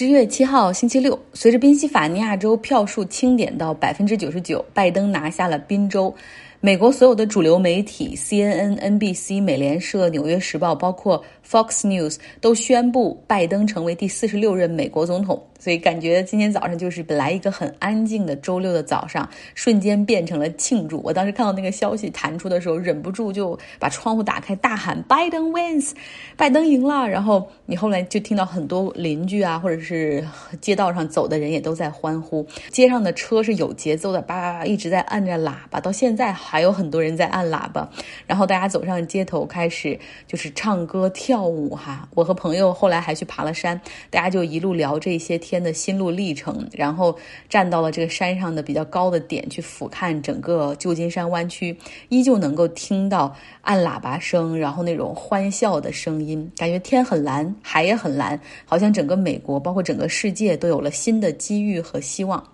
十一月七号星期六，随着宾夕法尼亚州票数清点到百分之九十九，拜登拿下了宾州。美国所有的主流媒体 CNN、NBC、美联社、纽约时报，包括 Fox News 都宣布拜登成为第四十六任美国总统。所以感觉今天早上就是本来一个很安静的周六的早上，瞬间变成了庆祝。我当时看到那个消息弹出的时候，忍不住就把窗户打开，大喊拜登 wins，拜登赢了。然后你后来就听到很多邻居啊，或者是街道上走的人也都在欢呼。街上的车是有节奏的，叭叭叭一直在按着喇叭，到现在还有很多人在按喇叭。然后大家走上街头，开始就是唱歌跳跳舞哈。我和朋友后来还去爬了山，大家就一路聊这些。天的心路历程，然后站到了这个山上的比较高的点去俯瞰整个旧金山湾区，依旧能够听到按喇叭声，然后那种欢笑的声音，感觉天很蓝，海也很蓝，好像整个美国，包括整个世界都有了新的机遇和希望。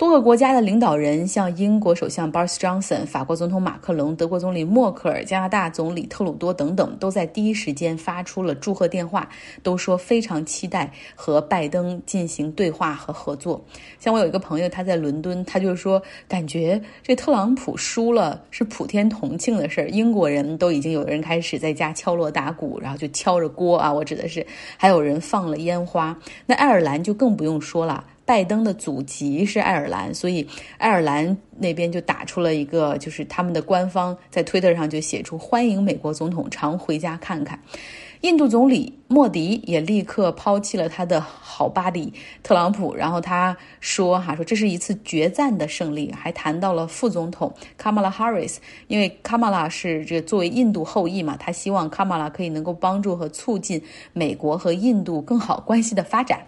多个国家的领导人，像英国首相 Boris Johnson、法国总统马克龙、德国总理默克尔、加拿大总理特鲁多等等，都在第一时间发出了祝贺电话，都说非常期待和拜登进行对话和合作。像我有一个朋友，他在伦敦，他就说感觉这特朗普输了是普天同庆的事儿，英国人都已经有人开始在家敲锣打鼓，然后就敲着锅啊，我指的是还有人放了烟花。那爱尔兰就更不用说了。拜登的祖籍是爱尔兰，所以爱尔兰那边就打出了一个，就是他们的官方在推特上就写出欢迎美国总统常回家看看。印度总理莫迪也立刻抛弃了他的好巴黎特朗普，然后他说哈说这是一次决战的胜利，还谈到了副总统卡马拉哈里斯，因为卡马拉是这作为印度后裔嘛，他希望卡马拉可以能够帮助和促进美国和印度更好关系的发展。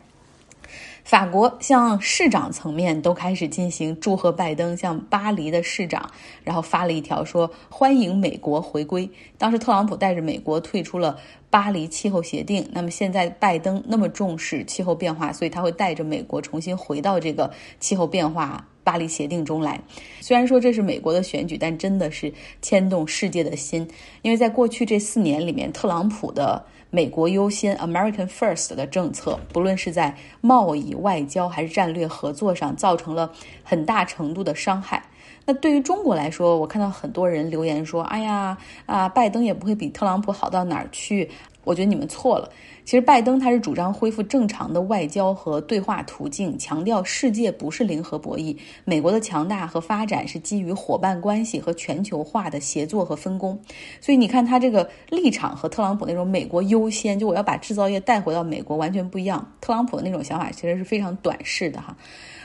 法国像市长层面都开始进行祝贺拜登，像巴黎的市长，然后发了一条说欢迎美国回归。当时特朗普带着美国退出了巴黎气候协定，那么现在拜登那么重视气候变化，所以他会带着美国重新回到这个气候变化巴黎协定中来。虽然说这是美国的选举，但真的是牵动世界的心，因为在过去这四年里面，特朗普的。美国优先 （American First） 的政策，不论是在贸易、外交还是战略合作上，造成了很大程度的伤害。那对于中国来说，我看到很多人留言说：“哎呀，啊，拜登也不会比特朗普好到哪儿去。”我觉得你们错了。其实拜登他是主张恢复正常的外交和对话途径，强调世界不是零和博弈，美国的强大和发展是基于伙伴关系和全球化的协作和分工。所以你看他这个立场和特朗普那种美国优先，就我要把制造业带回到美国完全不一样。特朗普的那种想法其实是非常短视的哈。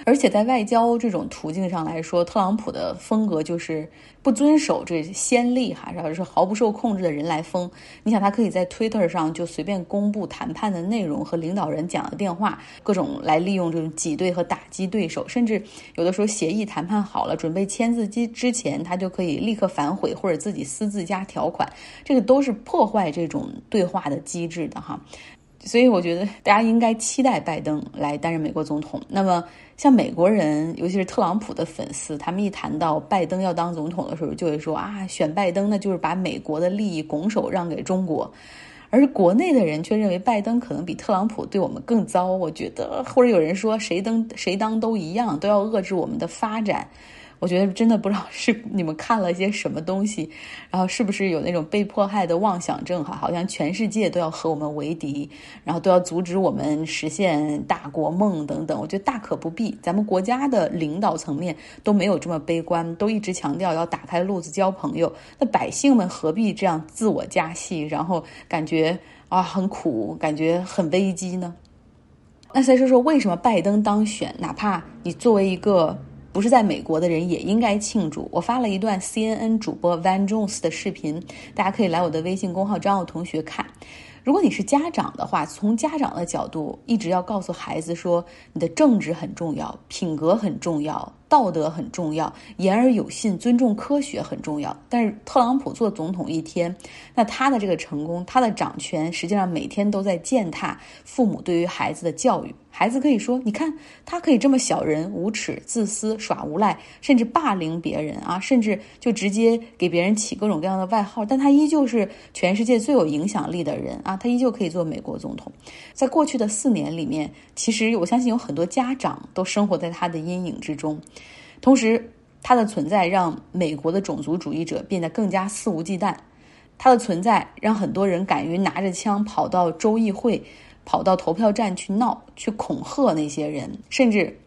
而且在外交这种途径上来说，特朗普的风格就是不遵守这先例哈，然后是毫不受控制的人来疯。你想他可以在 Twitter 上就随便公布谈判的内容和领导人讲的电话，各种来利用这种挤兑和打击对手，甚至有的时候协议谈判好了，准备签字机之前，他就可以立刻反悔或者自己私自加条款，这个都是破坏这种对话的机制的哈。所以我觉得大家应该期待拜登来担任美国总统。那么。像美国人，尤其是特朗普的粉丝，他们一谈到拜登要当总统的时候，就会说啊，选拜登那就是把美国的利益拱手让给中国。而国内的人却认为拜登可能比特朗普对我们更糟。我觉得，或者有人说谁登谁当都一样，都要遏制我们的发展。我觉得真的不知道是你们看了些什么东西，然后是不是有那种被迫害的妄想症哈？好像全世界都要和我们为敌，然后都要阻止我们实现大国梦等等。我觉得大可不必，咱们国家的领导层面都没有这么悲观，都一直强调要打开路子交朋友。那百姓们何必这样自我加戏，然后感觉啊很苦，感觉很危机呢？那再说说为什么拜登当选，哪怕你作为一个。不是在美国的人也应该庆祝。我发了一段 CNN 主播 Van Jones 的视频，大家可以来我的微信公号张奥同学看。如果你是家长的话，从家长的角度，一直要告诉孩子说，你的政治很重要，品格很重要，道德很重要，言而有信，尊重科学很重要。但是特朗普做总统一天，那他的这个成功，他的掌权，实际上每天都在践踏父母对于孩子的教育。孩子可以说：“你看，他可以这么小人、无耻、自私、耍无赖，甚至霸凌别人啊，甚至就直接给别人起各种各样的外号。但他依旧是全世界最有影响力的人啊，他依旧可以做美国总统。在过去的四年里面，其实我相信有很多家长都生活在他的阴影之中。同时，他的存在让美国的种族主义者变得更加肆无忌惮。他的存在让很多人敢于拿着枪跑到州议会。”跑到投票站去闹，去恐吓那些人，甚至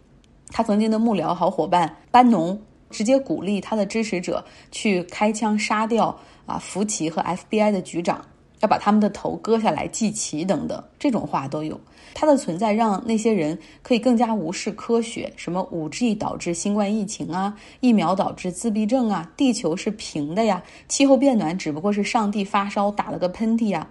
他曾经的幕僚好伙伴班农直接鼓励他的支持者去开枪杀掉啊福奇和 FBI 的局长，要把他们的头割下来祭旗等等，这种话都有。他的存在让那些人可以更加无视科学，什么五 G 导致新冠疫情啊，疫苗导致自闭症啊，地球是平的呀，气候变暖只不过是上帝发烧打了个喷嚏啊。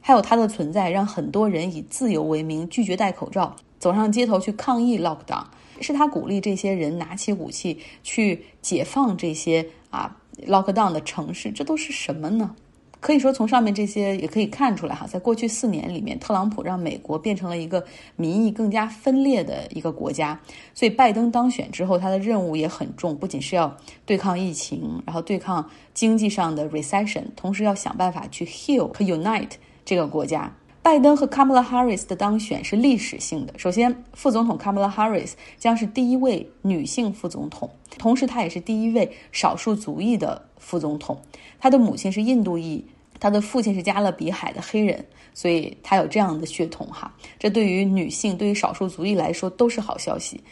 还有它的存在，让很多人以自由为名拒绝戴口罩，走上街头去抗议 lockdown。是他鼓励这些人拿起武器去解放这些啊 lockdown 的城市，这都是什么呢？可以说从上面这些也可以看出来哈，在过去四年里面，特朗普让美国变成了一个民意更加分裂的一个国家。所以拜登当选之后，他的任务也很重，不仅是要对抗疫情，然后对抗经济上的 recession，同时要想办法去 heal 和 unite。这个国家，拜登和 Kamala Harris 的当选是历史性的。首先，副总统 Kamala Harris 将是第一位女性副总统，同时她也是第一位少数族裔的副总统。她的母亲是印度裔，他的父亲是加勒比海的黑人，所以他有这样的血统哈。这对于女性，对于少数族裔来说都是好消息。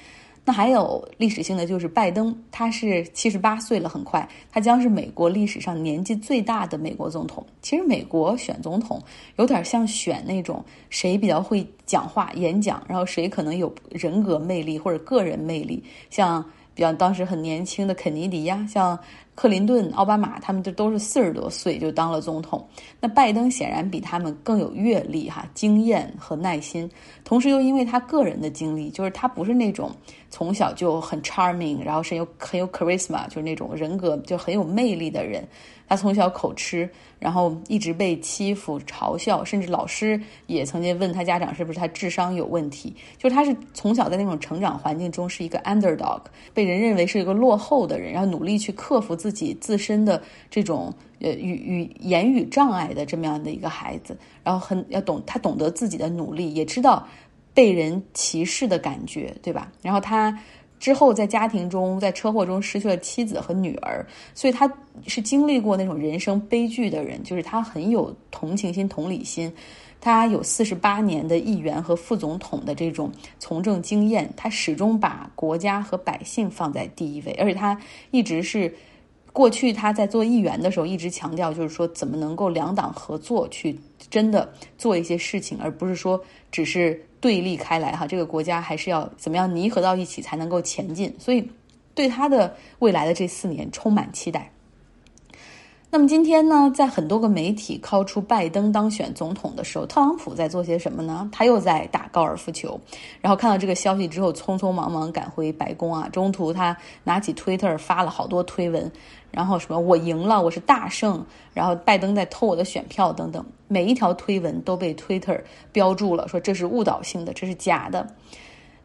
那还有历史性的就是拜登，他是七十八岁了，很快他将是美国历史上年纪最大的美国总统。其实美国选总统有点像选那种谁比较会讲话、演讲，然后谁可能有人格魅力或者个人魅力，像比方当时很年轻的肯尼迪呀，像。克林顿、奥巴马，他们就都是四十多岁就当了总统。那拜登显然比他们更有阅历、哈经验和耐心，同时又因为他个人的经历，就是他不是那种从小就很 charming，然后是有很有 charisma，就是那种人格就很有魅力的人。他从小口吃，然后一直被欺负、嘲笑，甚至老师也曾经问他家长是不是他智商有问题。就是他是从小在那种成长环境中是一个 underdog，被人认为是一个落后的人，然后努力去克服自自己自身的这种呃语语言语障碍的这么样的一个孩子，然后很要懂他懂得自己的努力，也知道被人歧视的感觉，对吧？然后他。之后，在家庭中，在车祸中失去了妻子和女儿，所以他是经历过那种人生悲剧的人，就是他很有同情心、同理心。他有四十八年的议员和副总统的这种从政经验，他始终把国家和百姓放在第一位，而且他一直是过去他在做议员的时候一直强调，就是说怎么能够两党合作去真的做一些事情，而不是说只是。对立开来哈，这个国家还是要怎么样弥合到一起才能够前进？所以，对他的未来的这四年充满期待。那么今天呢，在很多个媒体敲出拜登当选总统的时候，特朗普在做些什么呢？他又在打高尔夫球。然后看到这个消息之后，匆匆忙忙赶回白宫啊。中途他拿起 Twitter 发了好多推文。然后什么我赢了，我是大胜，然后拜登在偷我的选票等等，每一条推文都被 Twitter 标注了，说这是误导性的，这是假的。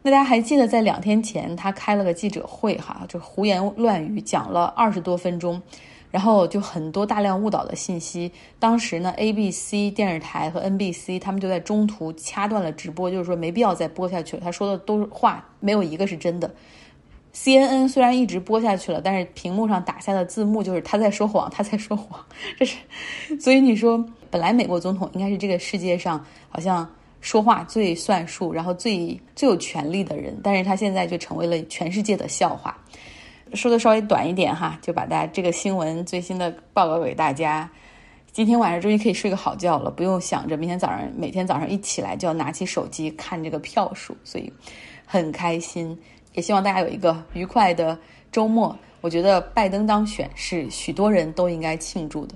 那大家还记得在两天前他开了个记者会哈，就胡言乱语讲了二十多分钟，然后就很多大量误导的信息。当时呢，ABC 电视台和 NBC 他们就在中途掐断了直播，就是说没必要再播下去了。他说的都是话，没有一个是真的。CNN 虽然一直播下去了，但是屏幕上打下的字幕就是他在说谎，他在说谎，这是。所以你说，本来美国总统应该是这个世界上好像说话最算数，然后最最有权力的人，但是他现在就成为了全世界的笑话。说的稍微短一点哈，就把大家这个新闻最新的报告给大家。今天晚上终于可以睡个好觉了，不用想着明天早上每天早上一起来就要拿起手机看这个票数，所以很开心。也希望大家有一个愉快的周末。我觉得拜登当选是许多人都应该庆祝的。